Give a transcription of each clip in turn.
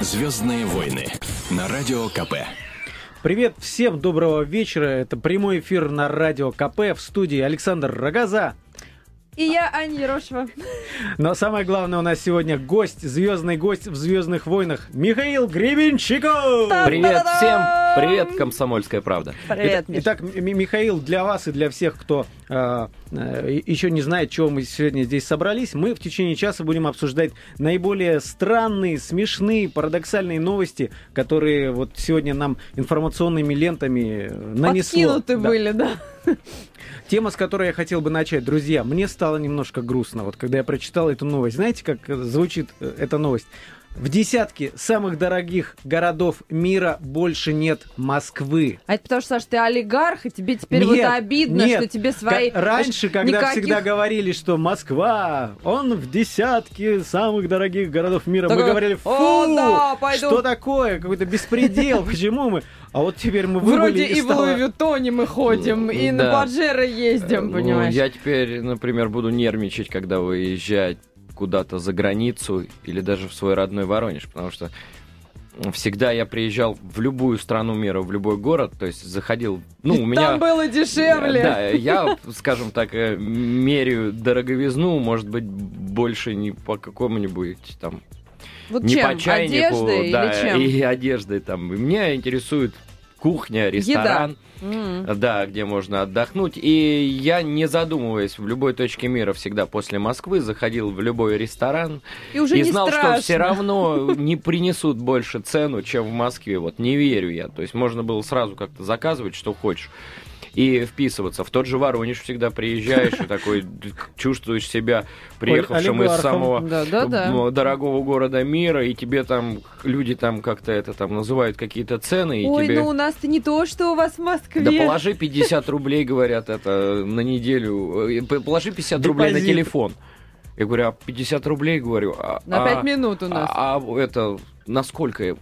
Звездные войны на радио КП. Привет всем, доброго вечера. Это прямой эфир на радио КП в студии Александр Рогоза. И я Аня Ерошева. Но самое главное у нас сегодня гость, звездный гость в «Звездных войнах» Михаил Гребенщиков! Привет всем! Привет, «Комсомольская правда». Привет, Итак, итак, Михаил, для вас и для всех, кто э, э, еще не знает, чего мы сегодня здесь собрались, мы в течение часа будем обсуждать наиболее странные, смешные, парадоксальные новости, которые вот сегодня нам информационными лентами э, нанесло. Подкинуты Да. были, да. Тема, с которой я хотел бы начать. Друзья, мне стало немножко грустно, вот когда я прочитал эту новость. Знаете, как звучит э, эта новость? В десятке самых дорогих городов мира больше нет Москвы. А это потому что, Саш, ты олигарх, и тебе теперь вот Нет, обидно, нет. что тебе свои... Раньше, когда никаких- всегда говорили, что Москва, он в десятке самых дорогих городов мира, мы Такой, говорили, фу, «О, да, пойду». что такое, какой-то беспредел, почему мы? А вот теперь мы выбыли Вроде и и в Луи Виттоне мы ходим, и на. Паджеро ездим, Ну, понимаешь? я теперь, например, буду нервничать, когда выезжать куда-то за границу или даже в свой родной Воронеж, потому что всегда я приезжал в любую страну мира, в любой город, то есть заходил, ну, И у меня... Там было дешевле. Да, я, скажем так, э, меряю дороговизну, может быть, больше не по какому-нибудь там Вот не чем? по чайнику, Одеждой да, или чем? и одеждой там. И Меня интересует кухня, ресторан, М. да, где можно отдохнуть. И я, не задумываясь, в любой точке мира всегда после Москвы заходил в любой ресторан И уже и знал, страшно. что все равно не принесут больше цену, чем в Москве. Вот не верю я. То есть можно было сразу как-то заказывать, что хочешь. И вписываться. В тот же Воронеж всегда приезжаешь и такой чувствуешь себя приехавшим из самого Да, да, да. м, дорогого города мира, и тебе там люди там как-то это там называют какие-то цены, и Ой, тебе... ну у нас-то не то, что у вас в Москве. Да положи 50 рублей, говорят, это на неделю. э, Положи 50 рублей на телефон. Я говорю, а 50 рублей, говорю, а, На а- пять минут у нас. а, а это насколько э,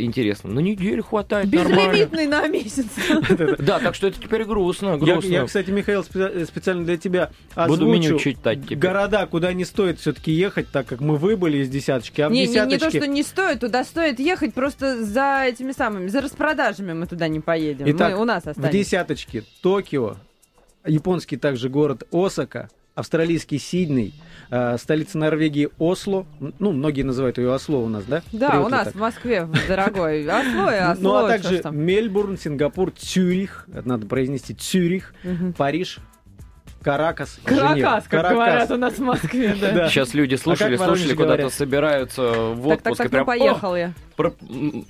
интересно? На неделю хватает нормально. Безлимитный на месяц. Да, так что это теперь грустно, Я, грустно. я, кстати, Михаил, спе- специально для тебя Буду меню читать теперь. города, куда не стоит все-таки ехать, так как мы выбыли из десяточки, а в Не, не, то, десяточке... что не стоит, туда стоит ехать просто за этими самыми, за распродажами мы туда не поедем. Итак, мы, у нас В останемся. десяточке Токио, японский также город Осака, австралийский Сидней, э, столица Норвегии Осло. Ну, многие называют ее Осло у нас, да? Да, Привыкли у нас так. в Москве, дорогой. Осло и осло. Ну, а также. Мельбурн, Сингапур, Цюрих, это надо произнести Цюрих. Париж, Каракас, Каракас, Женева. как Каракас. говорят у нас в Москве, да. Сейчас люди слушали, А в Воронеже слушали, куда-то собираются в Так, так, отпуск. и так, ну прям, «О, поехал я. Про-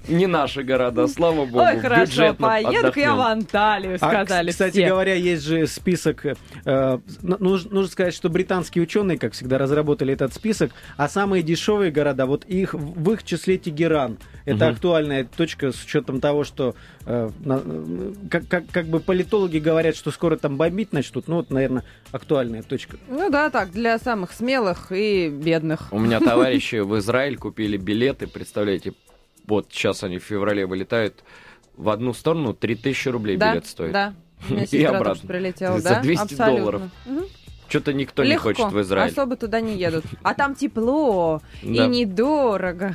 Не наши города, слава богу. Ой, хорошо, бюджетно поеду я в Анталию, А, сказали кстати все. говоря, есть же список. э, э, нуж- нужно сказать, что британские ученые, как всегда, разработали этот список, а самые дешевые города, вот их в их числе Тегеран. Это Мгм. актуальная точка с учетом того, что э, на- как, как, как бы политологи говорят, что скоро там бомбить начнут. Ну, вот, наверное, актуальная точка. Ну да, так, для самых смелых и бедных. У меня товарищи в Израиль купили билеты, представляете, вот сейчас они в феврале вылетают в одну сторону, 3000 рублей да, билет стоит. да. Меня И обратно. тоже прилетела, За да? 200 Абсолютно. долларов. Мгм. Что-то никто Легко. не хочет в Израиль. Особо туда не едут. А там тепло Да. и недорого.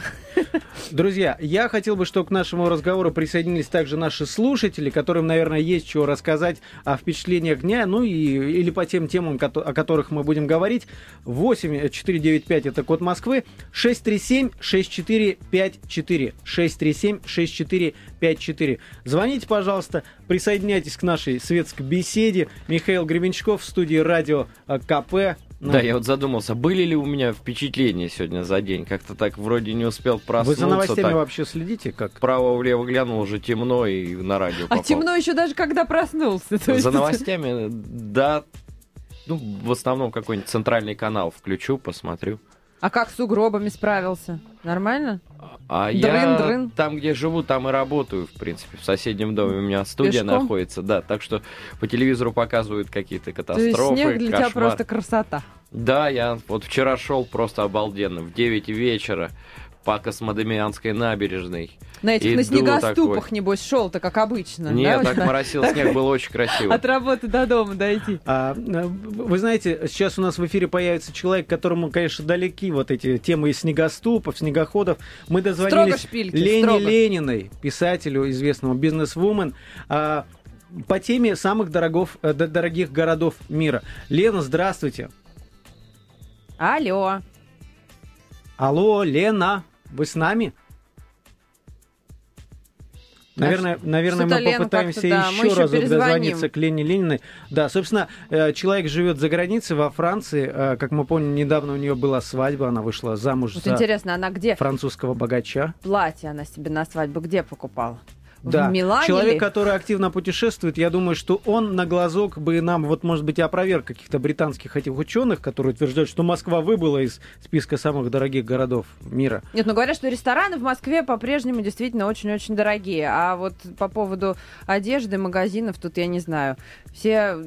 Друзья, я хотел бы, чтобы к нашему разговору присоединились также наши слушатели, которым, наверное, есть чего рассказать о впечатлениях дня, ну и или по тем темам, о которых мы будем говорить. 8 495 это код Москвы, 637 6454 637 6454. Звоните, пожалуйста, присоединяйтесь к нашей светской беседе. Михаил Гребенщиков в студии радио э, КП. Ну, Да, я вот задумался, были ли у меня впечатления сегодня за день? Как-то так вроде не успел Вы проснуться. за новостями так вообще следите? Как? Вправо-влево глянул, уже темно и на радио А попал. темно еще даже когда проснулся. То есть За новостями, да, ну, в основном какой-нибудь центральный канал включу, посмотрю. А как с угробами справился? Нормально? А я Дрын-дрын. там, где живу, там и работаю, в принципе. В соседнем доме у меня студия Пешком? находится, да. Так что по телевизору показывают какие-то То есть катастрофы, снег для тебя кошмар. просто красота. Да, я вот вчера шел просто обалденно. В 9 вечера по Космодемианской набережной. На этих, на Иду снегоступах, такой. небось, шел-то, как обычно. Нет, да, так моросил снег, было очень красиво. От работы до дома дойти. А, э, вы знаете, сейчас у нас в эфире появится человек, которому, конечно, далеки вот эти темы из снегоступов, снегоходов. Мы дозвонились шпильки, Лене строго. Лениной, писателю, известному бизнес-вумен, а, по теме самых дорогов, э, дорогих городов мира. Лена, здравствуйте. Алло. Алло, Лена, вы с нами? Наверное, наверное мы попытаемся мы еще еще разок дозвониться к Лене Лениной. Да, собственно, э, человек живет за границей, во Франции. Э, Как мы помним, недавно у нее была свадьба, она вышла замуж Вот за интересно, она где французского богача. платье она себе на свадьбу где покупала? Да, В Милане человек, ли? который активно путешествует, я думаю, что он на глазок бы нам, вот, может быть, и опроверг каких-то британских этих ученых, которые утверждают, что Москва выбыла из списка самых дорогих городов мира. Нет, ну говорят, что рестораны в Москве по-прежнему действительно очень-очень дорогие. А вот по поводу одежды, магазинов, тут я не знаю. Все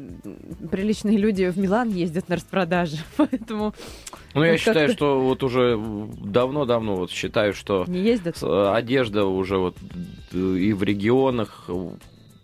приличные люди в Милан ездят на распродажи, поэтому Ну, я Вот считаю, что вот уже давно-давно вот считаю, что э, одежда уже вот э, и в регионах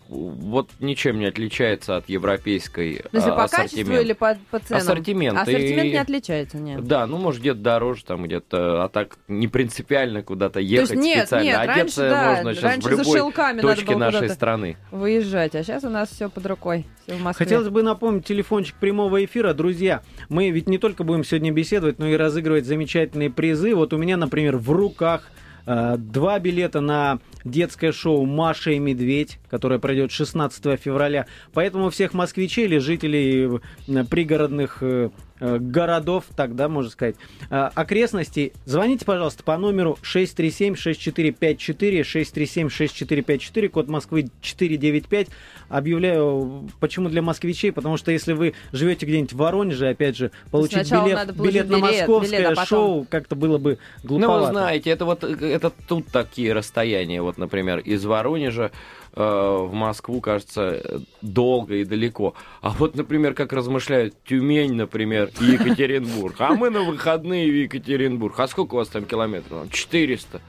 вот ничем не отличается от европейской Ну, если а, по качеству или по, по ценам? Ассортимент. Ассортимент И- не отличается, нет. Да, ну, может, где-то дороже, там где-то, а так не принципиально куда-то ехать есть нет, специально. нет, раньше, Одеться да, можно сейчас раньше в любой точке было нашей куда-то страны. выезжать. А сейчас у нас все под рукой. Все в Москве. Хотелось бы напомнить телефончик прямого эфира. Друзья, мы ведь не только будем сегодня беседовать, но и разыгрывать замечательные призы. Вот у меня, например, в руках э, два билета на детское шоу «Маша и медведь», которое пройдет 16 февраля. Поэтому всех москвичей или жителей э, пригородных э, э, городов, так, да, можно сказать, окрестностей, звоните, пожалуйста, по номеру 637-6454, 637-6454, код Москвы 495. Объявляю, почему для москвичей, потому что если вы живете где-нибудь в Воронеже, опять же, получить билет, билет на московское билет, а потом- шоу как-то было бы Ну, глуповато. вы знаете, это вот это тут такие расстояния. Вот, например, из Воронежа э, в Москву, кажется, долго и далеко. А вот, например, как размышляют Тюмень, например, и Екатеринбург. А мы на выходные в Екатеринбург. А сколько у вас там километров? 400.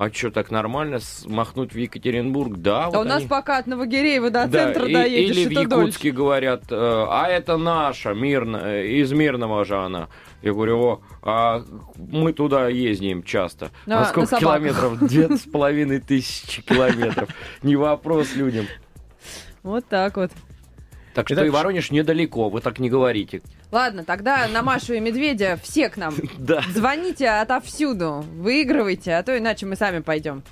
А что, так нормально с- махнуть в Екатеринбург? Да, А вот у нас они- пока от Новогиреева до Да, центра и- доедешь, или в это дольше. Якутске говорят, э, а это наша, мирно, э, из мирного же она. Я говорю, о, а мы туда ездим часто. На- а на сколько километров? Две с половиной тысячи километров. Не вопрос людям. Вот так вот. Так что Итак, и Воронеж недалеко, вы так не говорите. Ладно, тогда на Машу и Медведя все к нам. Да. Звоните отовсюду, выигрывайте, а то иначе мы сами пойдем.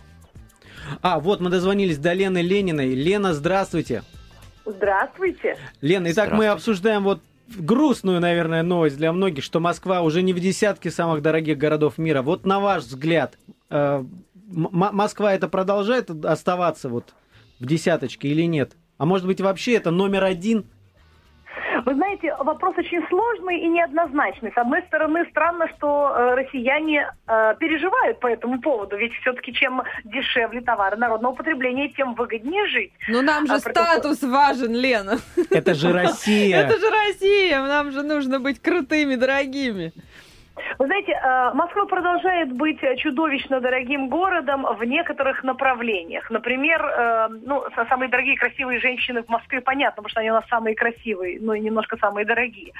А, вот мы дозвонились до Лены Лениной. Лена, здравствуйте. Здравствуйте. Лена, итак, мы обсуждаем вот грустную, наверное, новость для многих, что Москва уже не в десятке самых дорогих городов мира. Вот на ваш взгляд, э, Москва это продолжает оставаться вот в десяточке или нет? А может быть вообще это номер один? Вы знаете, вопрос очень сложный и неоднозначный. С одной стороны, странно, что э, россияне э, переживают по этому поводу, ведь все-таки чем дешевле товары народного потребления, тем выгоднее жить. Ну нам же А про- статус важен, Лена. Это же Россия. Это же Россия, нам же нужно быть крутыми, дорогими. Вы знаете, э, Москва продолжает быть чудовищно дорогим городом в некоторых направлениях. Например, э, ну, са- самые дорогие красивые женщины в Москве, понятно, потому что они у нас самые красивые, но и немножко самые дорогие.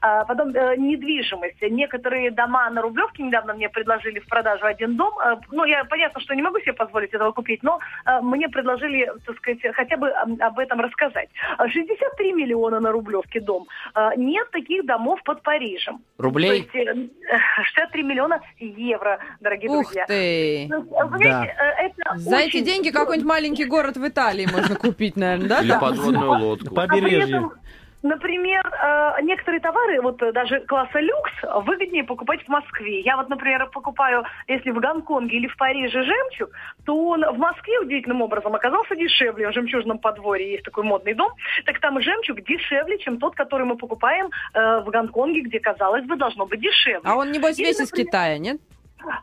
А Потом э, недвижимость. Некоторые дома на Рублевке недавно мне предложили в продажу один дом. Э, Ну, я понятно, что не могу себе позволить этого купить, но э, мне предложили, так сказать, хотя бы об этом рассказать. А 63 миллиона на Рублевке дом. Нет таких домов под Парижем. Рублей? То есть, э, 63 миллиона евро, дорогие Ух друзья. ты. Ну, вы знаете, э, это За эти очень деньги дорого. какой-нибудь маленький город в Италии можно купить, наверное, да? Или подводную лодку. По- А побережье. Например, э, некоторые товары, вот э, даже класса люкс, выгоднее покупать в Москве. Я вот, например, покупаю, если в Гонконге или в Париже жемчуг, то он в Москве удивительным образом оказался дешевле. В жемчужном подворье есть такой модный дом. Так там жемчуг дешевле, чем тот, который мы покупаем э, в Гонконге, где, казалось бы, должно быть дешевле. А он, небось, Или, весь из например, Китая, нет?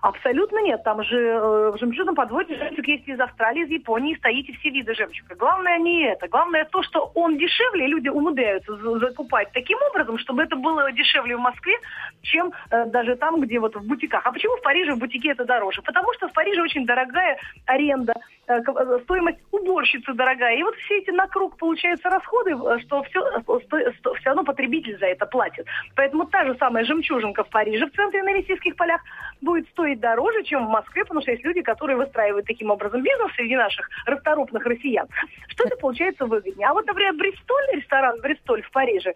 Абсолютно нет. Там же э, в жемчужном подводе жемчуг есть из Австралии, из Японии, Таити, все виды жемчуга. Главное не это. Главное то, что он дешевле, и люди умудряются за- закупать таким образом, чтобы это было дешевле в Москве, чем э, даже там, где вот в бутиках. А почему в Париже в бутике это дороже? Потому что в Париже очень дорогая аренда, э, э, стоимость уборщицы дорогая. И вот все эти на круг получаются расходы, э, что все, все равно потребитель за это платит. Поэтому та же самая жемчужинка в Париже, в центре на Елисейских полях, будет стоить дороже, чем в Москве, потому что есть люди, которые выстраивают таким образом бизнес среди наших расторопных россиян. Что это получается выгоднее? А вот, например, Бристоль, ресторан Бристоль в Париже,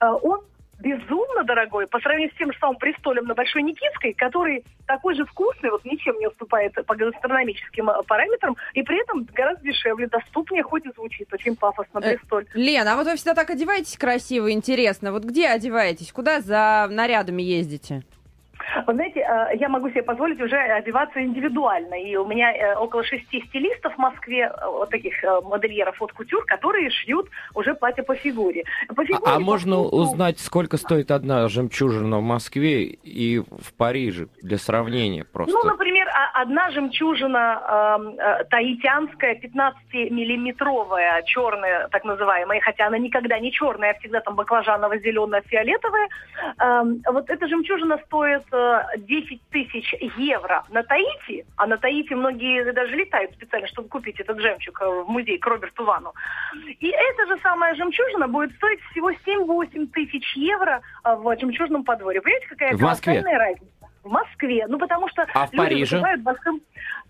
э, он безумно дорогой по сравнению с тем же самым Бристолем на Большой Никитской, который такой же вкусный, вот ничем не уступает по гастрономическим э, параметрам, и при этом гораздо дешевле, доступнее, хоть и звучит очень пафосно Э, Бристоль. Лен, а вот вы всегда так одеваетесь красиво, интересно. Вот где одеваетесь? Куда за нарядами ездите? Вы знаете, э, я могу себе позволить уже одеваться индивидуально. И у меня э, около шести стилистов в Москве, э, вот таких э, модельеров от кутюр, которые шьют уже платье по фигуре. По фигуре, А, а по можно вкусу. узнать, сколько стоит одна жемчужина в Москве и в Париже для сравнения просто? Ну, например, а- одна жемчужина э, таитянская, 15-миллиметровая, черная, так называемая, хотя она никогда не черная, а всегда там баклажаново-зелено-фиолетовая. Эм, вот эта жемчужина стоит э, 10 тысяч евро на Таити, а на Таити многие даже летают специально, чтобы купить этот жемчуг э, в музей к Роберту Вану. И эта же самая жемчужина будет стоить всего 7-8 тысяч евро э, в жемчужном подворье. Понимаете, какая В Москве? разница? В Москве. Ну, потому что А в люди Париже? большим...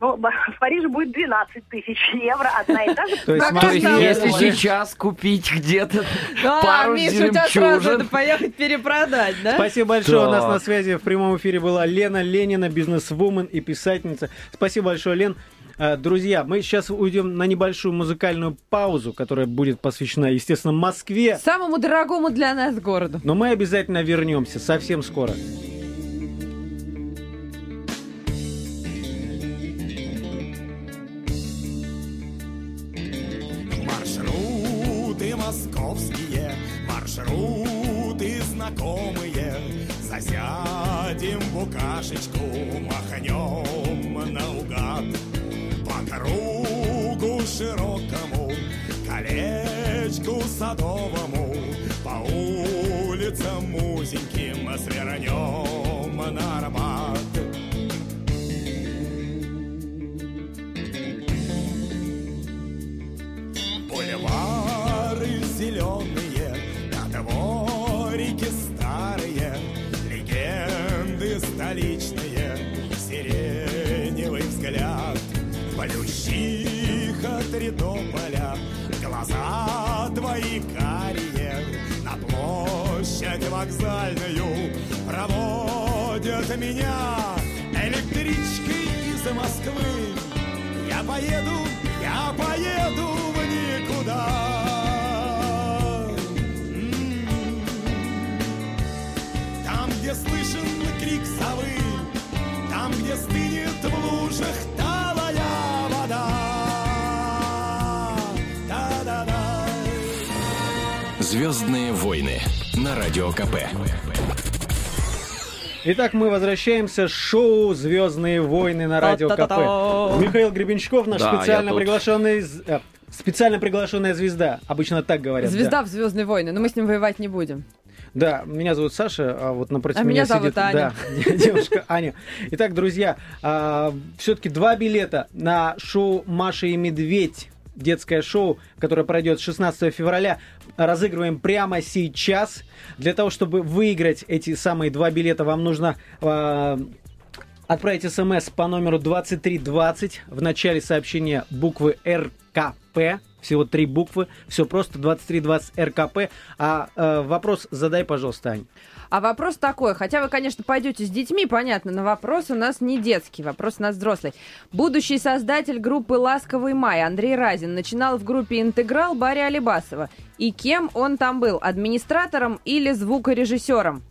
Ну, в Париже будет 12 тысяч евро одна и та же. То есть если сейчас купить где-то пару Миша, у тебя сразу надо поехать перепродать, да? Спасибо большое. У нас на связи в прямом эфире была Лена Ленина, бизнес-вумен и писательница. Спасибо большое, Лен. Э, Друзья, мы сейчас уйдем на небольшую музыкальную паузу, которая будет посвящена, естественно, Москве. Самому дорогому для нас городу. Но мы обязательно вернемся совсем скоро. Московские, маршруты знакомые. Засядем букашечку, махнем наугад. По кругу широкому, колечку садовому, по улицам узеньким свернем на Арбат. Зеленые, на дворике старые, легенды столичные, сиреневый взгляд. Плющиха Тридополя, глаза твои карие, на площадь вокзальную проводят меня электричкой из Москвы. Звездные войны на радио КП. Итак, мы возвращаемся. Шоу «Звездные войны» на радио КП. Михаил Гребенщиков, наш Да, специально приглашенный... э, Специально приглашенная звезда. Обычно так говорят. да. Звезда в Звездные войны, но мы с ним воевать не будем. Да, меня зовут Саша, а вот напротив А меня, меня зовут сидит Аня. Да, девушка Аня. Итак, друзья, все-таки два билета на шоу «Маша и Медведь» детское шоу, которое пройдет 16 февраля, разыгрываем прямо сейчас. Для того, чтобы выиграть эти самые два билета, вам нужно а, отправить смс по номеру 2320. В начале сообщения буквы РКП. Всего три буквы. Все просто 2320 РКП. А э, вопрос задай, пожалуйста, Ань. А вопрос такой, хотя вы, конечно, пойдете с детьми, понятно, но вопрос у нас не детский, вопрос у нас взрослый. Будущий создатель группы «Ласковый май» Андрей Разин начинал в группе «Интеграл» Барри Алибасова. И кем он там был? Администратором или звукорежиссером?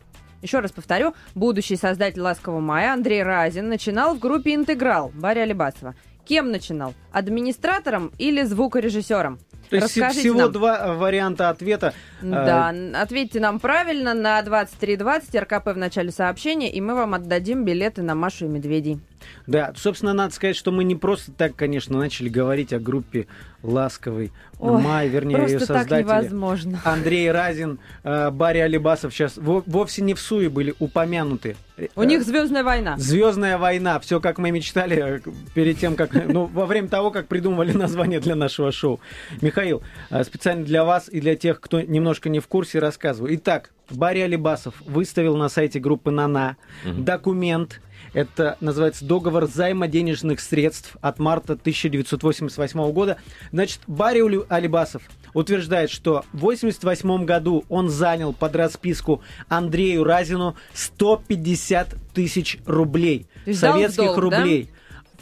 Еще раз повторю, будущий создатель «Ласкового мая» Андрей Разин начинал в группе «Интеграл» Барри Алибасова. Кем начинал? Администратором или звукорежиссером? То есть Расскажите всего нам. два э, варианта ответа. Да, Э, н- ответьте нам правильно на 2320 РКП в начале сообщения, и мы вам отдадим билеты на Машу и Медведей. Да, собственно, надо сказать, что мы не просто так, конечно, начали говорить о группе «Ласковый Ой, май», вернее, ее Просто так создатели. невозможно. Андрей Разин, э, Барри Алибасов сейчас во- вовсе не в суе были упомянуты. У них Звездная война. Звездная война, все как мы мечтали э, перед тем, как, ну, во время того, как придумывали название для нашего шоу. Михаил, э, специально для вас и для тех, кто немножко не в курсе, рассказываю. Итак, Барри Алибасов выставил на сайте группы «Нана» документ, это называется договор займа денежных средств от марта 1988 года. Значит, Барри Алибасов утверждает, что в 1988 году он занял под расписку Андрею Разину 150 тысяч рублей. Советских долг, да? рублей.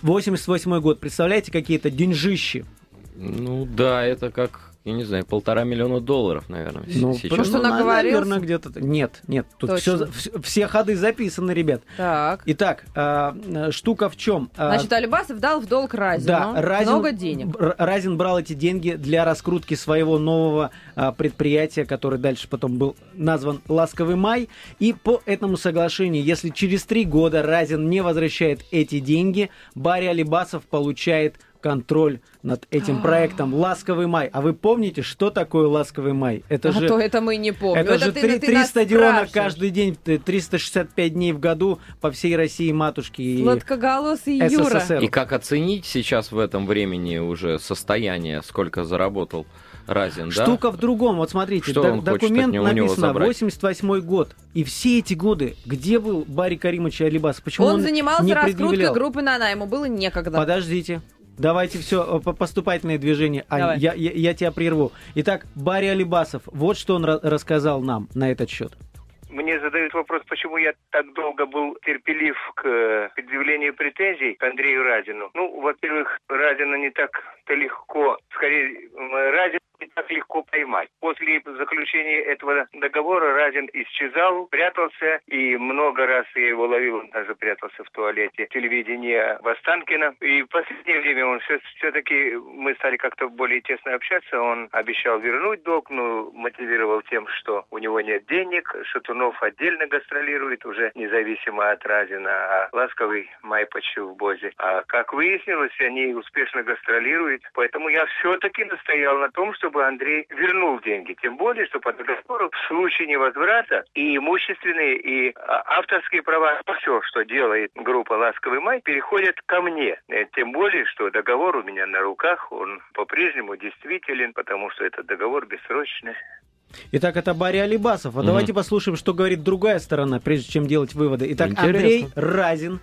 88 год. Представляете, какие-то деньжищи? Ну да, это как, я не знаю, полтора миллиона долларов, наверное, Ну, сейчас. Просто ну, наговорился? наверное, где-то... Нет, нет, тут Точно. всё- вс- все ходы записаны, ребят. Так. Итак, а, э, штука в чем? Значит, Алибасов дал в долг Разину Да, Разин, много денег. Разин брал эти деньги для раскрутки своего нового а, предприятия, который дальше потом был назван «Ласковый май». И по этому соглашению, если через три года Разин не возвращает эти деньги, Барри Алибасов получает контроль над этим проектом «Ласковый май». А вы помните, что такое «Ласковый май»? Это а же... то это мы не помним. Это, же ты- три, ты три нас стадиона каждый день, т- 365 дней в году по всей России матушки и Сладкоголосый Юра. СССР. И как оценить сейчас в этом времени уже состояние, сколько заработал Разин, да? Штука в другом. Вот смотрите, Что хочет документ от него- написано забрать? 88 год. И все эти годы, где был Барри Каримович Алибас? Почему он, Он занимался не раскруткой предъявлял? группы Нана, ему было некогда. Подождите. Давайте все поступательные движения. Ань, Давай. я, я, я тебя прерву. Итак, Барри Алибасов, вот что он ра- рассказал нам на этот счет. Мне задают вопрос, почему я так долго был терпелив к э, предъявлению претензий к Андрею Разину. Ну, во-первых, Разина не так-то легко, скорее, м, Разина не так легко поймать. После заключения этого договора Разин исчезал, прятался, и много раз я его ловил, он даже прятался в туалете телевидения в Останкино. И в последнее время он все, все-таки, мы стали как-то более тесно общаться, он обещал вернуть долг, но мотивировал тем, что у него нет денег, Шатунов отдельно гастролирует, уже независимо от Разина, а Ласковый май почти в Бозе. А как выяснилось, они успешно гастролируют, поэтому я все-таки настоял на том, чтобы Андрей вернул деньги. Тем более, что по договору в случае невозврата и имущественные, и а, авторские права, все, что делает группа «Ласковый май», переходят ко мне. Э, Тем более, что договор у меня на руках, он по-прежнему действителен, потому что этот договор бессрочный. Итак, это Барри Алибасов. А Мгм. давайте послушаем, что говорит другая сторона, прежде чем делать выводы. Итак, Интересно. Андрей Разин.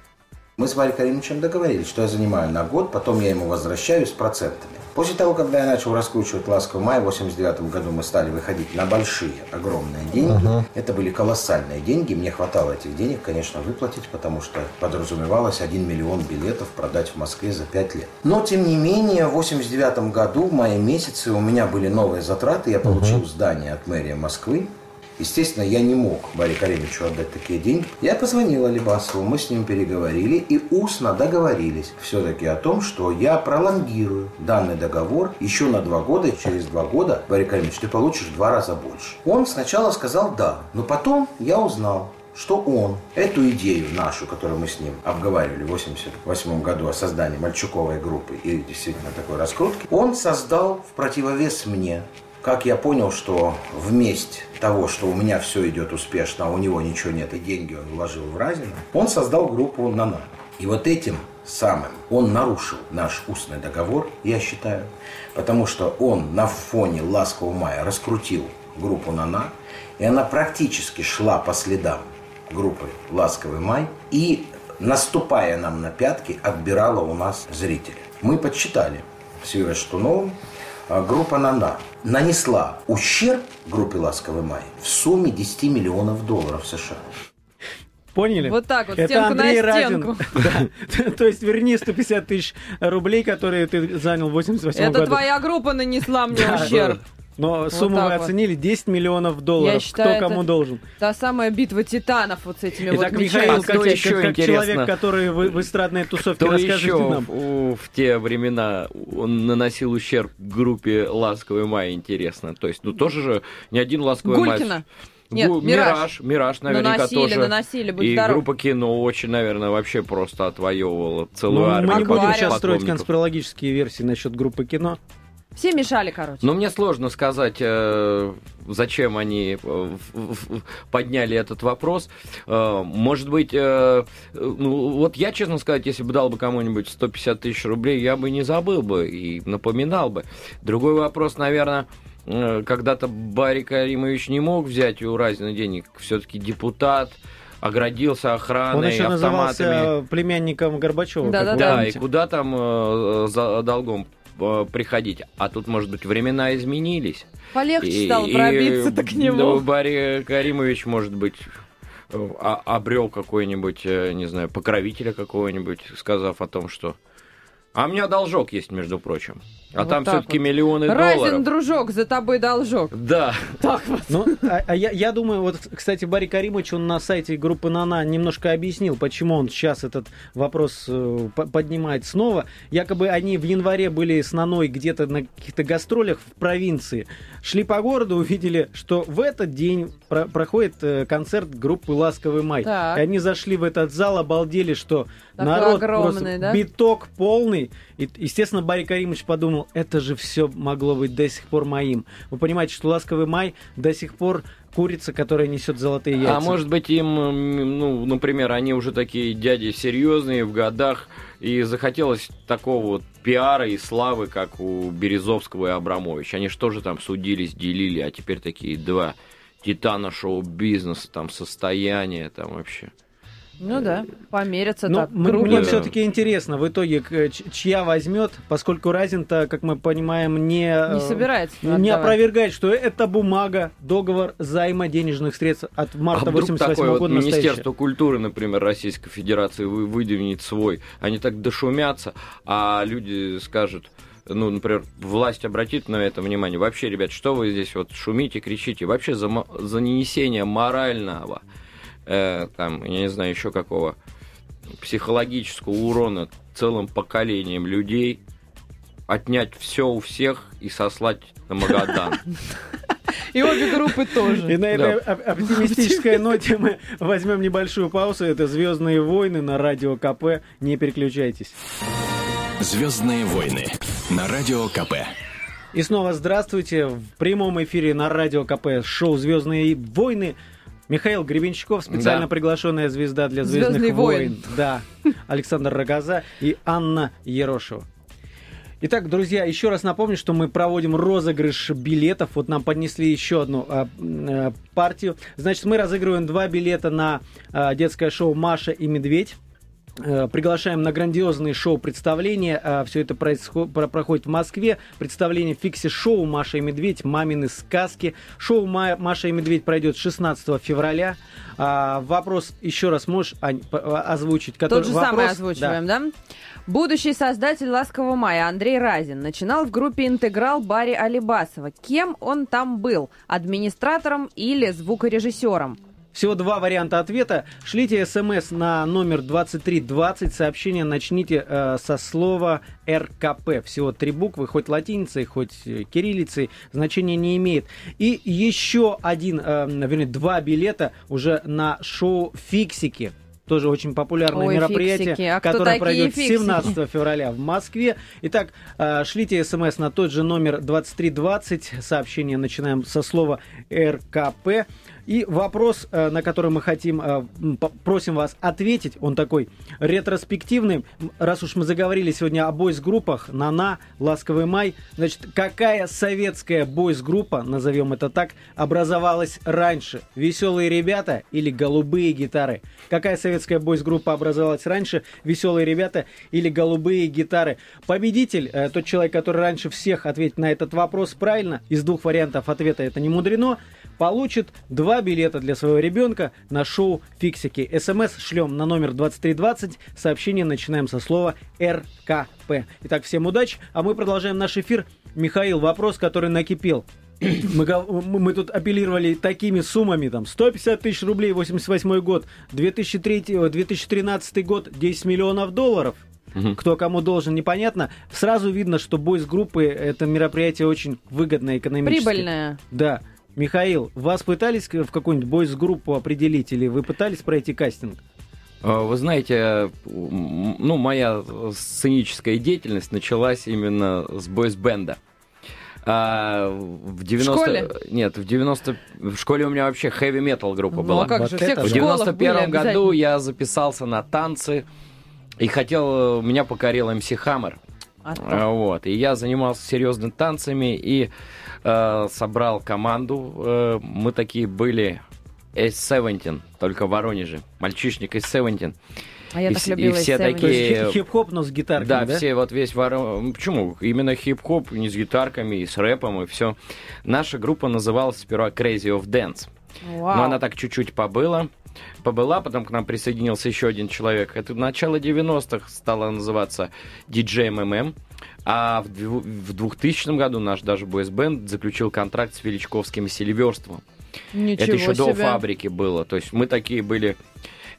Мы с Варей Каримовичем договорились, что я занимаю на год, потом я ему возвращаю с процентами. После того, когда я начал раскручивать «Ласковый май», в 89 году мы стали выходить на большие, огромные деньги. Это были колоссальные деньги, мне хватало этих денег, конечно, выплатить, потому что подразумевалось 1 миллион билетов продать в Москве за 5 лет. Но, тем не менее, в 89 году, в мае месяце, у меня были новые затраты, я получил здание от мэрии Москвы, Естественно, я не мог Барри Каримовичу отдать такие деньги. Я позвонил Алибасову, мы с ним переговорили и устно договорились все-таки о том, что я пролонгирую данный договор еще на два года, и через два года, Барри Каримович, ты получишь в два раза больше. Он сначала сказал «да», но потом я узнал, что он эту идею нашу, которую мы с ним обговаривали в 88 году о создании мальчуковой группы и действительно такой раскрутки, он создал в противовес мне. Как я понял, что вместе того, что у меня все идет успешно, а у него ничего нет, и деньги он вложил в Разина, он создал группу «Нана». И вот этим самым он нарушил наш устный договор, я считаю, потому что он на фоне «Ласкового мая» раскрутил группу «Нана», и она практически шла по следам группы «Ласковый май» и, наступая нам на пятки, отбирала у нас зрителей. Мы подсчитали с Юрой Штуновым, группа «Нана» нанесла ущерб группе «Ласковый май» в сумме 10 миллионов долларов США. Поняли? Вот так вот, Это стенку на Андрей стенку. Разин. Да. То есть верни 150 тысяч рублей, которые ты занял в 88 Это году. твоя группа нанесла мне ущерб. Но Вот сумму вы оценили 10 миллионов долларов. считаю, Кто кому это- должен? Та самая битва титанов вот с этими Итак, вот Михаил, кто как, еще как- интересно? человек, который в, в эстрадной тусовке, Кто расскажите еще нам. в, в те времена он наносил ущерб группе «Ласковый май», интересно? То есть, ну, тоже же не один «Ласковый май». Гулькина. Нет, Гу- «Мираж». Мираж, Мираж, наверняка Наносили, тоже. наносили, будь и здоров. группа кино очень, наверное, вообще просто отвоевывала целую Ну, армию. мы не будем сейчас строить конспирологические версии насчет группы кино. Все мешали, короче. Но мне сложно сказать, э, зачем они э, подняли этот вопрос. Э, Может быть, ну, вот я, честно сказать, если бы дал бы кому-нибудь 150 тысяч рублей, я бы не забыл бы и напоминал бы. Другой вопрос, наверное, когда-то Барри Каримович не мог взять у Разина денег, все-таки депутат, оградился охраной, Он еще автоматами. племянником Горбачева. Вы Да, и помните. куда там э, за долгом приходить? А тут, может быть, времена изменились. Полегче И- стало пробиться-то к ну, нему. Барри Каримович, может быть, э, обрел какой-нибудь, э, не знаю, покровителя какого-нибудь, сказав о том, что... А у меня должок есть, между прочим. А Вот там так все-таки вот. миллионы Разин, долларов. дружок, за тобой должок. Да. Так вот. Ну, а, а я, я думаю, вот, кстати, Барри Каримович, он на сайте группы «Нана» немножко объяснил, почему он сейчас этот вопрос э, по- поднимает снова. Якобы они в январе были с Наной где-то на каких-то гастролях в провинции, шли по городу, увидели, что в этот день про- проходит э, концерт группы «Ласковый май». Так. И они зашли в этот зал, обалдели, что Такой народ огромный, просто да? биток полный. И, естественно, Барри Каримович подумал, это же все могло быть до сих пор моим. Вы понимаете, что «Ласковый май» до сих пор курица, которая несет золотые яйца. А может быть им, ну, например, они уже такие дяди серьезные в годах, и захотелось такого вот пиара и славы, как у Березовского и Абрамовича. Они что же там судились, делили, а теперь такие два титана шоу-бизнеса, там состояние, там вообще. Ну да, померятся Ну, так. мне Да. все-таки интересно, в итоге, чья возьмет, поскольку Разин-то, как мы понимаем, не, Не э, собирается не отдавать. опровергает, что это бумага, договор займа денежных средств от марта а вдруг 88 такое вот года Министерство настоящее. культуры, например, Российской Федерации вы- выдвинет свой, они так дошумятся, а люди скажут, ну, например, власть обратит на это внимание. Вообще, ребят, что вы здесь вот шумите, кричите? Вообще за, за нанесение морального, э, там, я не знаю, еще какого психологического урона целым поколением людей, отнять все у всех и сослать на Магадан. И обе группы И тоже. на этой оп- оптимистической ноте мы возьмем небольшую паузу. Это «Звездные войны» на Радио КП. Не переключайтесь. Звездные войны на радио КП. И снова здравствуйте. В прямом эфире на Радио КП шоу «Звездные войны». Михаил Гребенщиков, специально Да. приглашенная звезда для «Звездных «Звездный войн». воин». Да. Александр Рогоза и Анна Ерошева. Итак, друзья, еще раз напомню, что мы проводим розыгрыш билетов. Вот нам поднесли еще одну а, партию. Значит, мы разыгрываем два билета на а, детское шоу «Маша и медведь». Э, Приглашаем на грандиозные шоу-представления. Все это происход- про- проходит в Москве. Представление фикси-шоу «Маша и медведь. Мамины сказки». Шоу «Ма- «Маша и медведь» пройдет 16 февраля. А, Вопрос еще раз можешь, Ань, а, озвучить? Тот же самый вопрос? озвучиваем, да? Будущий создатель «Ласкового мая» Андрей Разин начинал в группе «Интеграл» Барри Алибасова. Кем он там был? Администратором или звукорежиссером? Всего два варианта ответа. Шлите смс на номер 2320. Сообщение начните э, со слова РКП. Всего три буквы, хоть латиницей, хоть э, кириллицей. Значения не имеет. И еще один, э, вернее, два билета уже на шоу «Фиксики». Тоже очень популярное Ой, мероприятие, фиксики. А которое пройдет фиксики? 17 февраля в Москве. Итак, э, шлите смс на тот же номер 2320. Сообщение начинаем со слова РКП. И вопрос, э, на который мы хотим, э, просим вас ответить, он такой ретроспективный. Раз уж мы заговорили сегодня о бойс-группах, Нана, Ласковый май, значит, какая советская бойс-группа, назовем это так, образовалась раньше? Веселые ребята или голубые гитары? Какая советская бойс-группа образовалась раньше? Веселые ребята или голубые гитары? Победитель, э, тот человек, который раньше всех ответит на этот вопрос правильно, из двух вариантов ответа это не мудрено, получит два билета для своего ребенка на шоу «Фиксики». СМС шлем на номер 2320. Сообщение начинаем со слова РКП. Итак, всем удачи, а мы продолжаем наш эфир. Михаил, вопрос, который накипел. мы, мы тут апеллировали такими суммами, там, 150 тысяч рублей, 88 год, 2003, э, 2013 год, 10 миллионов долларов. Мгм. Кто кому должен, непонятно. Сразу видно, что бойс-группы это мероприятие очень выгодное экономически. Прибыльная. Да. Михаил, вас пытались в какую-нибудь бойс-группу определить или вы пытались пройти кастинг? Э, Вы знаете, ну, моя сценическая деятельность началась именно с бойсбенда. А, в 90... школе? Нет, в 90... В школе у меня вообще хэви метал группа Ну, была. а как Вот же, всех в В да. школах были 91 году я записался на танцы и хотел, меня покорил МС Хаммер. А то. А, Вот. И я занимался серьезными танцами и э, собрал команду. Э, мы такие были S17, только в Воронеже. Мальчишник S17. А я и так вс- и любила все такие- хип- хип-хоп, но с гитаркой, Да, да? все вот весь Ворон... Почему? Именно хип-хоп, не с гитарками, и с рэпом, и все. Наша группа называлась сперва Crazy of Dance. Вау. Но она так чуть-чуть побыла. Побыла, потом к нам присоединился еще один человек. Это начало 90-х стало называться DJ MMM. А в в 2000 году наш даже бойсбенд заключил контракт с Величковским Селиверством. Ничего Это еще до себе. фабрики было. То есть мы такие были,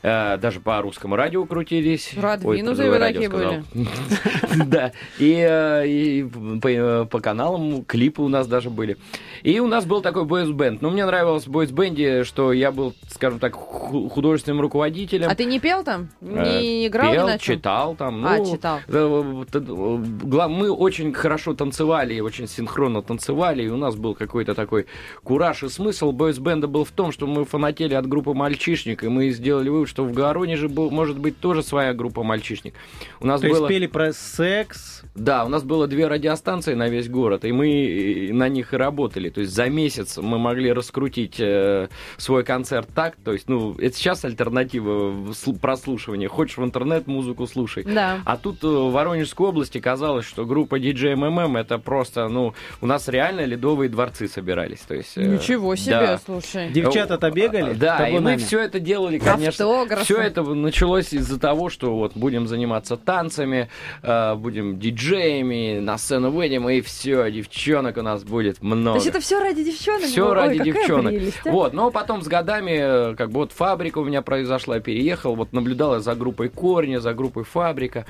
э, даже по русскому радио крутились. Продвинутые Ой, вы такие сказал. Да. И, э, по, по каналам клипы у нас даже были. И у нас был такой бойсбенд. Но мне нравилось в бойсбенде, что я был, скажем так, ху- художественным руководителем. А ты не пел там? Э, Не играл Пел, ни на чем? читал там. А, ну, читал. э, э, Мы очень хорошо танцевали, очень синхронно танцевали, и у нас был какой-то такой кураж и смысл бойсбенда был в том, что мы фанатели от группы «Мальчишник», и мы сделали вывод, что в Воронеже был, может быть тоже своя группа «Мальчишник». У нас То есть было... пели про секс. Да, у нас было две радиостанции на весь город, и мы на них и работали. То есть за месяц мы могли раскрутить э, свой концерт так. То есть, ну, это сейчас альтернатива прослушивания. Хочешь в интернет музыку слушай. Да. А тут э, в Воронежской области казалось, что группа DJ MMM это просто, ну, у нас реально ледовые дворцы собирались. То есть, э, Ничего себе, да. слушай. Девчата-то бегали? Да, и мы табунами? все это делали, конечно. Автографы. Все это началось из-за того, что вот будем заниматься танцами, э, будем диджеями, на сцену выйдем, и все, девчонок у нас будет То много. есть это все ради девчонок? Все было? ради Ой, девчонок. прелесть, а? Вот, но потом с годами, э, как бы вот фабрика у меня произошла, переехал, вот наблюдал я за группой Корни, за группой Фабрика.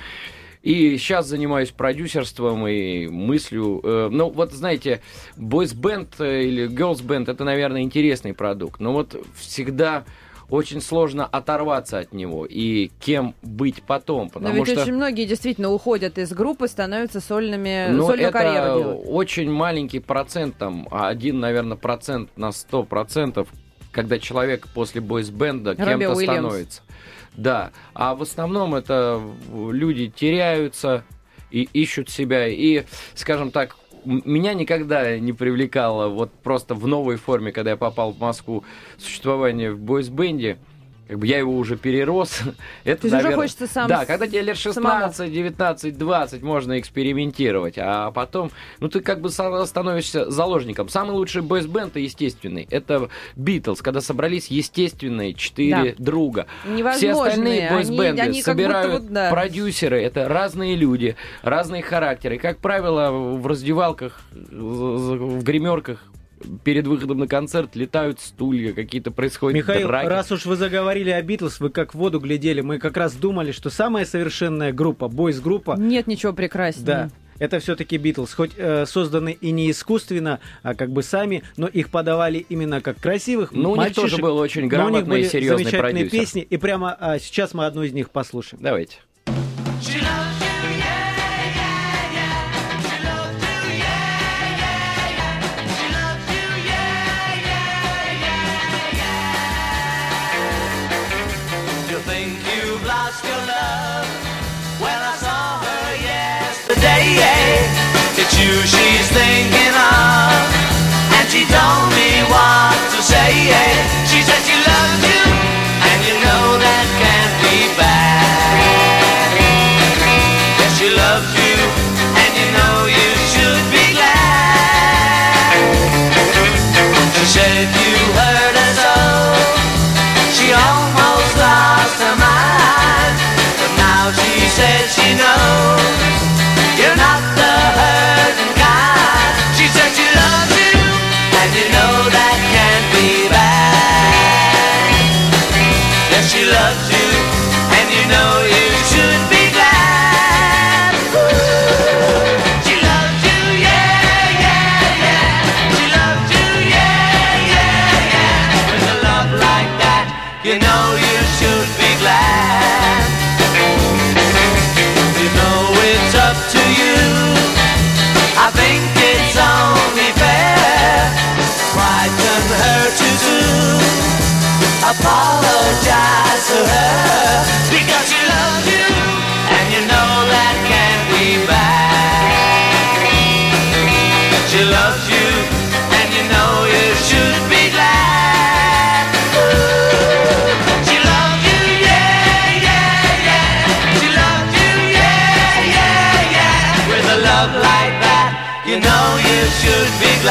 И сейчас занимаюсь продюсерством и мыслью. э, ну, вот знаете, бойс-бенд э, или girls-бенд это, наверное, интересный продукт. Но вот всегда очень сложно оторваться от него и кем быть потом, Но потому ведь что очень многие действительно уходят из группы, становятся сольными, ну, сольную это карьеру делают. очень маленький процент, там, один, наверное, процент на сто процентов, когда человек после бойсбенда кем-то Уильямс. становится. Да, а в основном это люди теряются и ищут себя. И, скажем так, меня никогда не привлекало вот просто в новой форме, когда я попал в Москву, существование в бойсбенде. Как бы я его уже перерос. Это, То есть уже наверное, хочется сам Да, когда тебе лет самому. 16, 19, 20, можно экспериментировать. А потом, ну, ты как бы становишься заложником. Самый лучший бойсбенд, естественный, это Битлз, когда собрались естественные четыре друга. Все остальные Они- бойсбенды они будто собирают вот, да. продюсеры. Это разные люди, разные характеры. Как правило, в раздевалках, в гримерках перед выходом на концерт летают стулья, какие-то происходят Михаил, драки. раз уж вы заговорили о Битлз, вы как в воду глядели, мы как раз думали, что самая совершенная группа, бойс-группа, Нет ничего прекраснее. да, это все-таки Битлз. Хоть э, созданы и не искусственно, а как бы сами, но их подавали именно как красивых Ну, у них тоже был очень но у них грамотный были и серьезный замечательные продюсер. песни, и прямо а, сейчас мы одну из них послушаем. Давайте. should be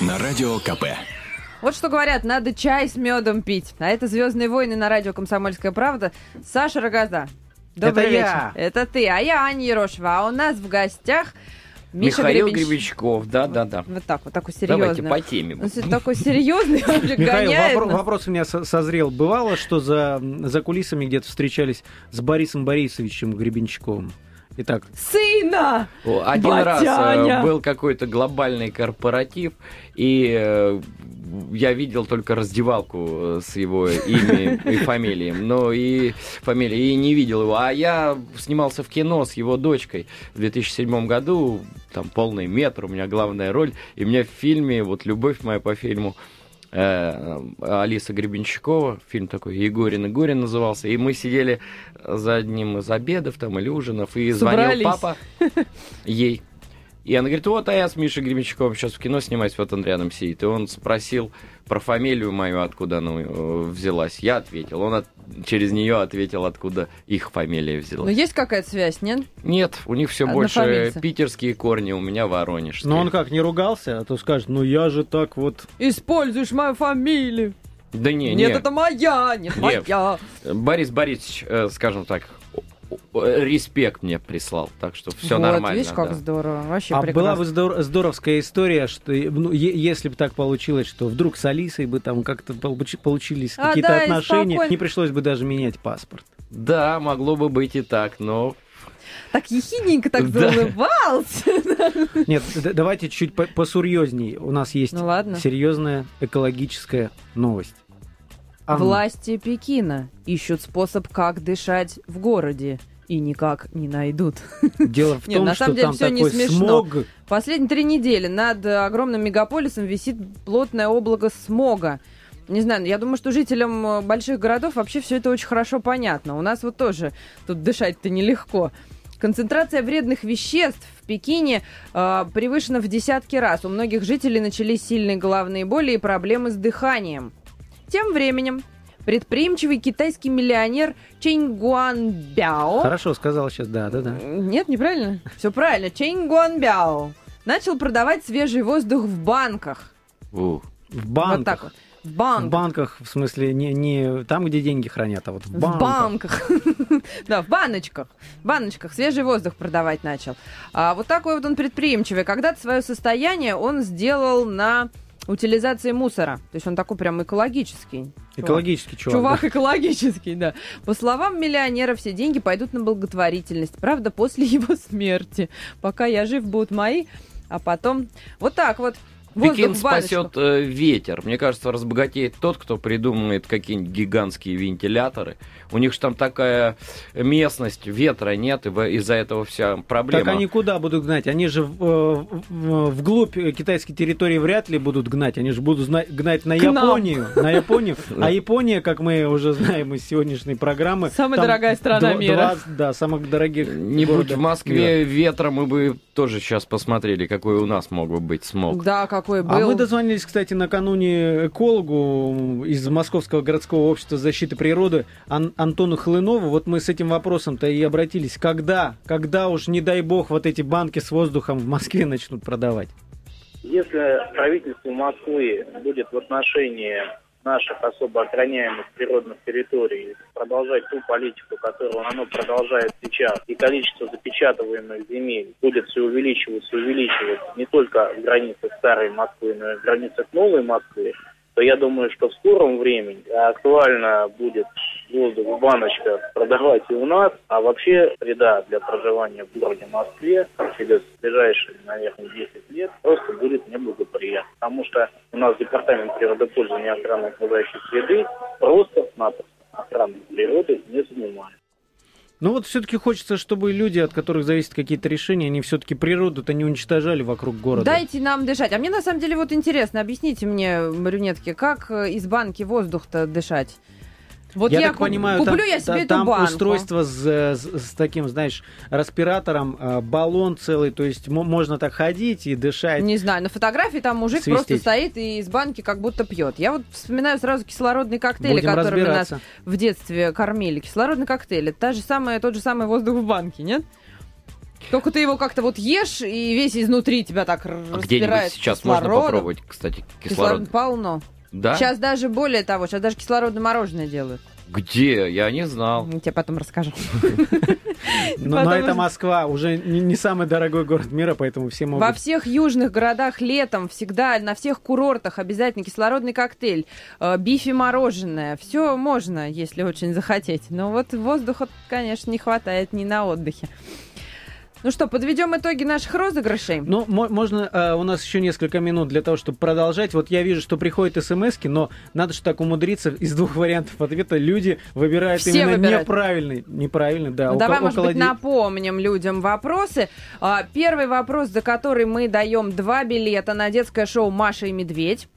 на радио КП. Вот что говорят, надо чай с медом пить. А это «Звездные войны» на радио «Комсомольская правда». Саша Рогоза. Добрый Это вечер. я. Это ты. А я Аня Ерошева. А у нас в гостях Миша Михаил Гребенщ- Гребенщиков, да-да-да. Вот так вот, такой Давайте серьезный. по теме. Он такой серьезный, он же Михаил, гоняет вопро- нас. вопрос у меня со- созрел. Бывало, что за, за кулисами где-то встречались с Борисом Борисовичем Гребенщиковым? Итак, Сына! Один раз Батяня! э, был какой-то глобальный корпоратив, и э, я видел только раздевалку э, с его именем и фамилией, но и фамилией, и не видел его. А я снимался в кино с его дочкой в 2007 году, там полный метр, у меня главная роль, и мне в фильме, вот «Любовь моя по фильму», э, Алиса Гребенщикова, фильм такой «Егорин Егорин» назывался, и мы сидели за одним из обедов там или ужинов, и Собрались. звонил папа ей. И она говорит, вот, а я с Мишей Гребенщиковым сейчас в кино снимаюсь, вот он рядом сидит. И он спросил про фамилию мою, откуда она э, взялась. Я ответил. Он от- через нее ответил, откуда их фамилия Ну, взялась. есть какая-то связь, нет? Нет, у них все больше питерские корни, у меня воронежские. но он как, не ругался, а то скажет, ну я же так вот... Используешь мою фамилию. Да не, Нет, не. это моя, нет, Нет. моя. Борис Борисович, э, скажем так, респект мне прислал, так что все вот, нормально. видишь, как да. здорово. Вообще А прекрасно. была бы здор- здоровская история, что ну, е- если бы так получилось, что вдруг с Алисой бы там как-то получи- получились А, какие-то да, отношения, спокойно. не пришлось бы даже менять паспорт. Да, могло бы быть и так, но Так ехидненько так Да. заулыбался. Нет, давайте чуть по- посурьезней. У нас есть Ну ладно. серьезная экологическая новость. Анна, Власти Пекина ищут способ, как дышать в городе. И никак не найдут. Дело в Нет, том, на что самом деле там всё не смешно. смог. Последние три недели над огромным мегаполисом висит плотное облако смога. Не знаю, я думаю, что жителям э, больших городов вообще все это очень хорошо понятно. У нас вот тоже тут дышать-то нелегко. Концентрация вредных веществ в Пекине э, превышена в десятки раз. У многих жителей начались сильные головные боли и проблемы с дыханием. Тем временем предприимчивый китайский миллионер Чэнь Гуанбяо Хорошо сказал сейчас, да, да, да. нет, неправильно. Все правильно. Чэнь Гуанбяо начал продавать свежий воздух в банках. ух, В Вот банках. так вот. В В банках. банках, в смысле, не, не там, где деньги хранят, а вот в В банках. банках. Да, в баночках. В баночках свежий воздух продавать начал. А вот такой вот он предприимчивый. Когда-то свое состояние он сделал на утилизации мусора. То есть он такой прям экологический. Экологический чувак. Чувак экологический, да. По словам миллионера, все деньги пойдут на благотворительность. Правда, после его смерти. Пока я жив, будут мои, а потом... Вот так вот. Воздух Пекин спасет э, ветер. Мне кажется, разбогатеет тот, кто придумает какие-нибудь гигантские вентиляторы. У них же там такая местность, ветра нет, и из-за этого вся проблема. Так они куда будут гнать? Они же в, э, в- вглубь китайской территории вряд ли будут гнать. Они же будут зна- гнать на К нам. Японию. На Японию. А Япония, как мы уже знаем из сегодняшней программы... Самая дорогая страна мира. два- да, самых дорогих Не будь в Москве ветра, мы бы тоже сейчас посмотрели, какой у нас мог бы быть смог. Да, какой был. А мы дозвонились, кстати, накануне экологу из Московского городского общества защиты природы Ан- Антону Хлынову. Вот мы с этим вопросом-то и обратились. Когда, когда уж, не дай бог, вот эти банки с воздухом в Москве начнут продавать? Если правительство Москвы будет в отношении наших особо охраняемых природных территорий продолжать ту политику, которую оно продолжает сейчас, и количество запечатываемых земель будет все увеличиваться и увеличиваться не только в границах старой Москвы, но и в границах новой Москвы, то я думаю, что в скором времени актуально будет воздух в баночках продавать и у нас, а вообще среда для проживания в городе Москве через ближайшие, наверное, 10 лет просто будет неблагоприятна. Потому что у нас департамент природопользования охраны окружающей среды просто-напросто охраной природы не занимается. Ну вот все-таки хочется, чтобы люди, от которых зависят какие-то решения, они все-таки природу-то не уничтожали вокруг города. Дайте нам дышать. А мне на самом деле вот интересно, объясните мне, марионетки, как из банки воздух-то дышать? Вот я, я, так куп- понимаю, куплю там, я себе та- эту там банку. устройство с, с- с таким, знаешь, респиратором, а, баллон целый, то есть мо- можно так ходить и дышать. Не знаю, на фотографии там мужик Свистеть. просто стоит и из банки как будто пьет. Я вот вспоминаю сразу кислородные коктейли, Будем которыми нас в детстве кормили. Кислородный коктейль, это та же самая, тот же самый воздух в банке, нет? Только ты его как-то вот ешь, и весь изнутри тебя так А распирает Где-нибудь сейчас можно кислородом. попробовать, кстати, Кислород кислород. полно. Да? Сейчас даже более того, сейчас даже кислородное мороженое делают. Где? Я не знал. Я тебе потом расскажу. Но, это Москва, уже не, не самый дорогой город мира, поэтому все могут... Во всех южных городах летом всегда на всех курортах обязательно кислородный коктейль, э, бифи мороженое. Все можно, если очень захотеть. Но вот воздуха, конечно, не хватает ни на отдыхе. Ну что, подведем итоги наших розыгрышей. Ну, мо- можно, э, у нас еще несколько минут для того, чтобы продолжать. Вот я вижу, что приходят смс но надо же так умудриться. Из двух вариантов ответа люди выбирают Все именно выбирают. неправильный. Неправильный, да. Ну, око- давай, может около быть, напомним людям вопросы. А, Первый вопрос, за который мы даем два билета на детское шоу «Маша и медведь».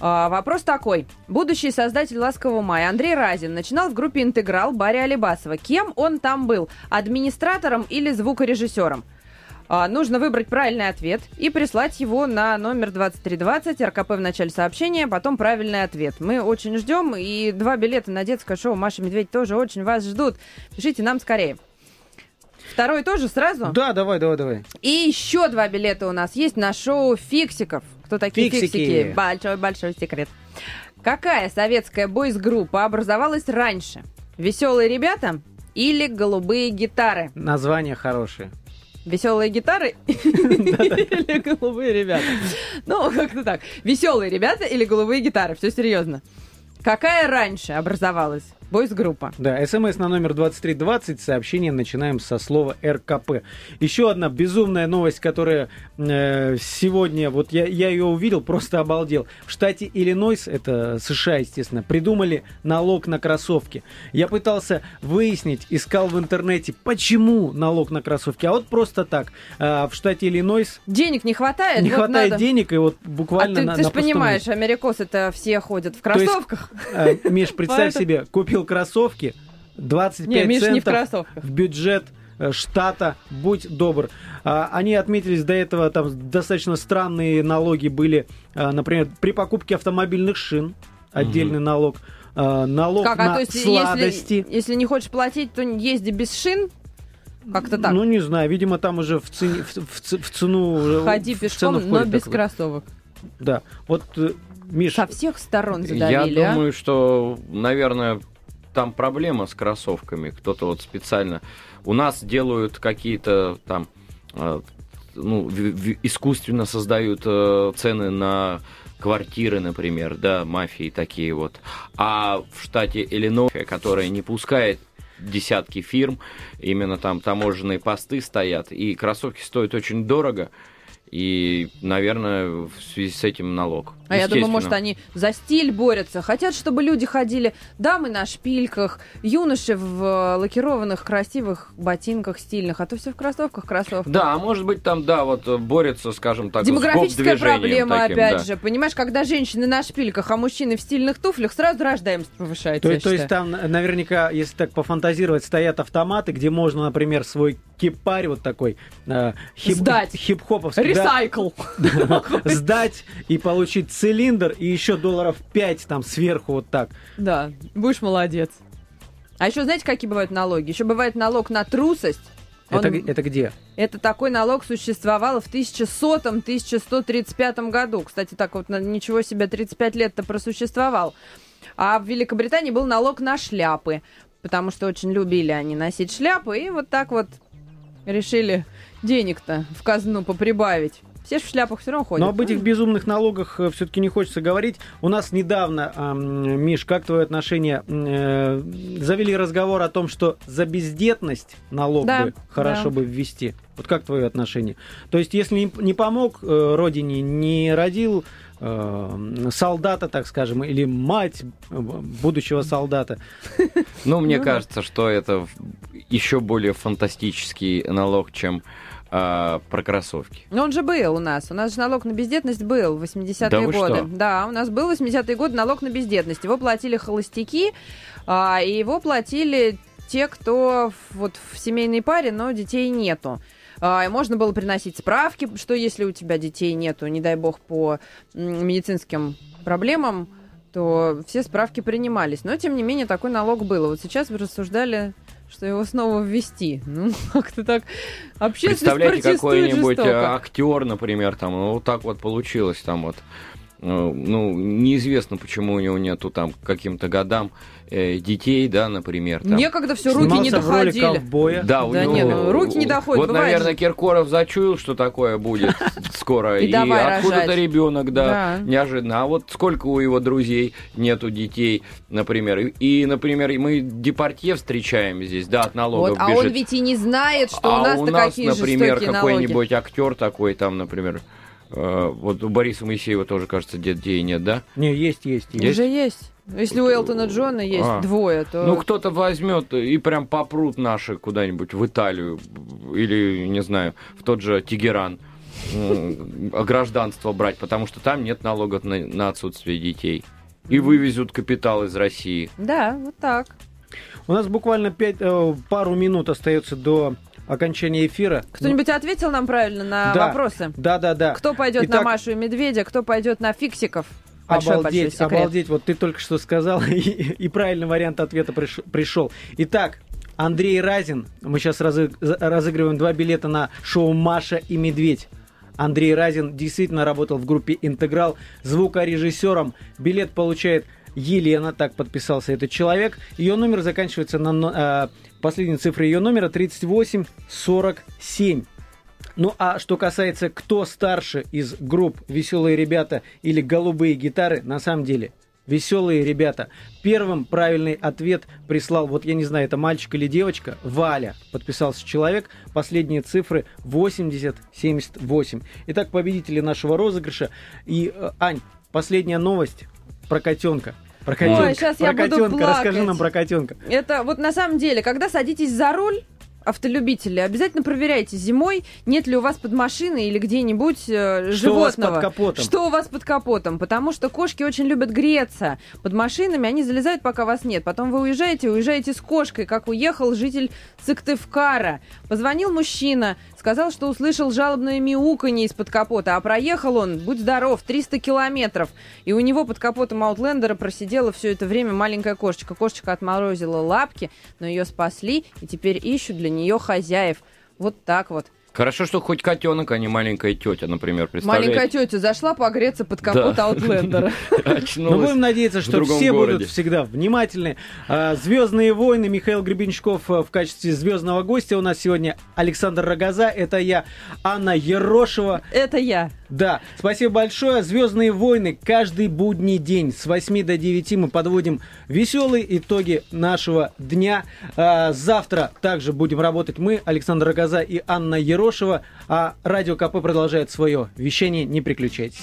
А, Вопрос такой. Будущий создатель «Ласкового мая» Андрей Разин начинал в группе «Интеграл» Барри Алибасова. Кем он там был? Администратором или звукорежиссером? А, Нужно выбрать правильный ответ и прислать его на номер 2320, РКП в начале сообщения, потом правильный ответ. Мы очень ждем, и два билета на детское шоу «Маша Медведь» тоже очень вас ждут. Пишите нам скорее. Второй тоже сразу? Да, давай, давай, давай. И еще два билета у нас есть на шоу «Фиксиков». Кто такие Фиксики. фиксики? Большой-большой секрет. Какая советская бойс-группа образовалась раньше? «Веселые ребята» или «Голубые гитары»? Название хорошее. Веселые гитары или голубые ребята? Ну, как-то так. Веселые ребята или голубые гитары? Все серьезно. Какая раньше образовалась бойс-группа? Да, смс на номер 2320, сообщение начинаем со слова РКП. Еще одна безумная новость, которая э, сегодня, вот я, я ее увидел, просто обалдел. В штате Иллинойс, это США, естественно, придумали налог на кроссовки. Я пытался выяснить, искал в интернете, почему налог на кроссовки, а вот просто так. Э, в штате Иллинойс Денег не хватает? не вот хватает надо- денег, и вот А буквально ты, на, ты же понимаешь, америкосы-то все ходят в То есть, кроссовках. э, Миш, представь себе, купил кроссовки, 25 Не, Миш, не в центов кроссовках. в бюджет э, штата, будь добр. А, Они отметились до этого, там достаточно странные налоги были, а, например, при покупке автомобильных шин, отдельный налог, а, налог Как, а на то есть, сладости. если, если не хочешь платить, то езди без шин? Как-то так. Ну, не знаю, видимо, там уже в, цене- в- в в цену... уже Ходи в пешком, цену но входит без такое. кроссовок. Да, вот, э, Миш, Со всех сторон Я задавили, а? думаю, что, наверное, там проблема с кроссовками. Кто-то вот специально... У нас делают какие-то там... э, Ну, искусственно создают э, цены на квартиры, например, да, мафии такие вот. А в штате Иллинойс, которая не пускает десятки фирм, именно там таможенные посты стоят, и кроссовки стоят очень дорого, и, наверное, в связи с этим налог. А я думаю, может, они за стиль борются. Хотят, чтобы люди ходили, дамы на шпильках, юноши в э, лакированных красивых ботинках стильных, а то все в кроссовках, кроссовках. Да, а может быть там, да, вот э, борется, скажем так, с Демографическая гоп-движением проблема, таким, опять да. же. Понимаешь, когда женщины на шпильках, а мужчины в стильных туфлях, сразу рождаемость повышается. То, я то есть там на- наверняка, если так пофантазировать, стоят автоматы, где можно, например, свой кипарь вот такой э, хип- Сдать. хип-хоповский да, Ресайкл. сдать и получить цилиндр и еще долларов 5 там сверху вот так. Да, будешь молодец. А еще знаете, какие бывают налоги? Еще бывает налог на трусость. Он- Это, это где? Это такой налог существовал в 1100-1135 году. Кстати, так вот, ничего себе, 35 лет-то просуществовал. А в Великобритании был налог на шляпы, потому что очень любили они носить шляпы, и вот так вот решили денег-то в казну поприбавить. Все ж в шляпах все равно ходят. Но об этих безумных налогах все-таки не хочется говорить. У нас недавно, ам, Миш, как твое отношение, э, завели разговор о том, что за бездетность налог Да, бы хорошо да. бы ввести. Вот как твое отношение? То есть, если не, помог э, родине, не родил э, солдата, так скажем, или мать э, будущего солдата, Ну, мне Ну кажется, что это еще более фантастический налог, чем а, про кроссовки. Но он же был у нас. У нас же налог на бездетность был в 80-е Да годы. что? Да, у нас был в 80-е годы налог на бездетность. Его платили холостяки, а, и его платили те, кто вот в семейной паре, но детей нету. А, и можно было приносить справки, что если у тебя детей нету, не дай бог, по медицинским проблемам, то все справки принимались. Но, тем не менее, такой налог был. Вот сейчас вы рассуждали, что его снова ввести. Ну, как-то так общественность Представляете, какой-нибудь жестоко. э, актер, например, там, ну, вот так вот получилось, там вот, ну, неизвестно, почему у него нету там каким-то годам э, детей, да, например. Там. Некогда все руки не Снимался в роли доходили. ковбоя. Да, у Да него... не, ну, руки не доходят, Вот, бывает наверное. Киркоров зачуял, что такое будет скоро. И И давай откуда-то рожать. ребенок, да, Да. неожиданно. А вот сколько у его друзей нету детей, например. И, например, мы Департье встречаем здесь, да, от налогов Вот, а бежит. он ведь и не знает, что а у нас-то у нас, какие например, какой-нибудь актер такой, там, например, э, вот у Бориса Моисеева тоже, кажется, детей нет, да? Не, есть, есть, есть. Уже есть. Если у Элтона Джона есть А. двое, то... Ну, кто-то возьмет и прям попрут наши куда-нибудь в Италию или, не знаю, в тот же Тегеран а гражданство брать, потому что там нет налогов на, на отсутствие детей. И вывезут капитал из России. Да, вот так. У нас буквально пять, э, пару минут остается до окончания эфира. Кто-нибудь ответил нам правильно на Да. вопросы? Да, да, да. Кто пойдет на Итак, Машу и Медведя, кто пойдет на фиксиков? Большой, обалдеть, большой секрет. обалдеть. Вот ты только что сказал, и, и правильный вариант ответа приш- пришел. Итак, Андрей Разин. Мы сейчас разыгрываем два билета на шоу «Маша и Медведь». Андрей Разин действительно работал в группе «Интеграл» звукорежиссером. Билет получает Елена, так подписался этот человек. Ее номер заканчивается на э, последней цифрой ее номера 3847. Ну а что касается, кто старше из групп «Веселые ребята» или «Голубые гитары», на самом деле, «Веселые ребята». Первым правильный ответ прислал, вот я не знаю, это мальчик или девочка, Валя, подписался человек, последние цифры 8078. Итак, победители нашего розыгрыша. И, э, Ань, последняя новость про котенка. Про котенка. щас про я буду котенка. Расскажи плакать. нам про котенка. Это вот на самом деле, когда садитесь за руль, автолюбители, обязательно проверяйте зимой, нет ли у вас под машиной или где-нибудь э, Что у вас животного. под капотом? Что у вас под капотом? Потому что кошки очень любят греться под машинами, они залезают, пока вас нет. Потом вы уезжаете, уезжаете с кошкой, как уехал житель Сыктывкара. Позвонил мужчина, сказал, что услышал жалобное мяуканье из-под капота, а проехал он, будь здоров, 300 километров. И у него под капотом Аутлендера просидела все это время маленькая кошечка. Кошечка отморозила лапки, но ее спасли, и теперь ищут для нее хозяев. Вот так вот. Хорошо, что хоть котенок, а не маленькая тетя, например, представляете? Маленькая тетя зашла погреться под капот Да. Аутлендера. Очнулась будем надеяться, что все городе. будут всегда внимательны. Звездные войны. Михаил Гребенщиков а, в качестве звездного гостя. У нас сегодня Александр Рогоза. Это я, Анна Ерошева. Это я. Да, спасибо большое. Звездные войны каждый будний день с 8 до 9 мы подводим веселые итоги нашего дня. А, Завтра также будем работать мы, Александр Рогоза и Анна Ерошева. А радио КП продолжает свое вещание. Не переключайтесь.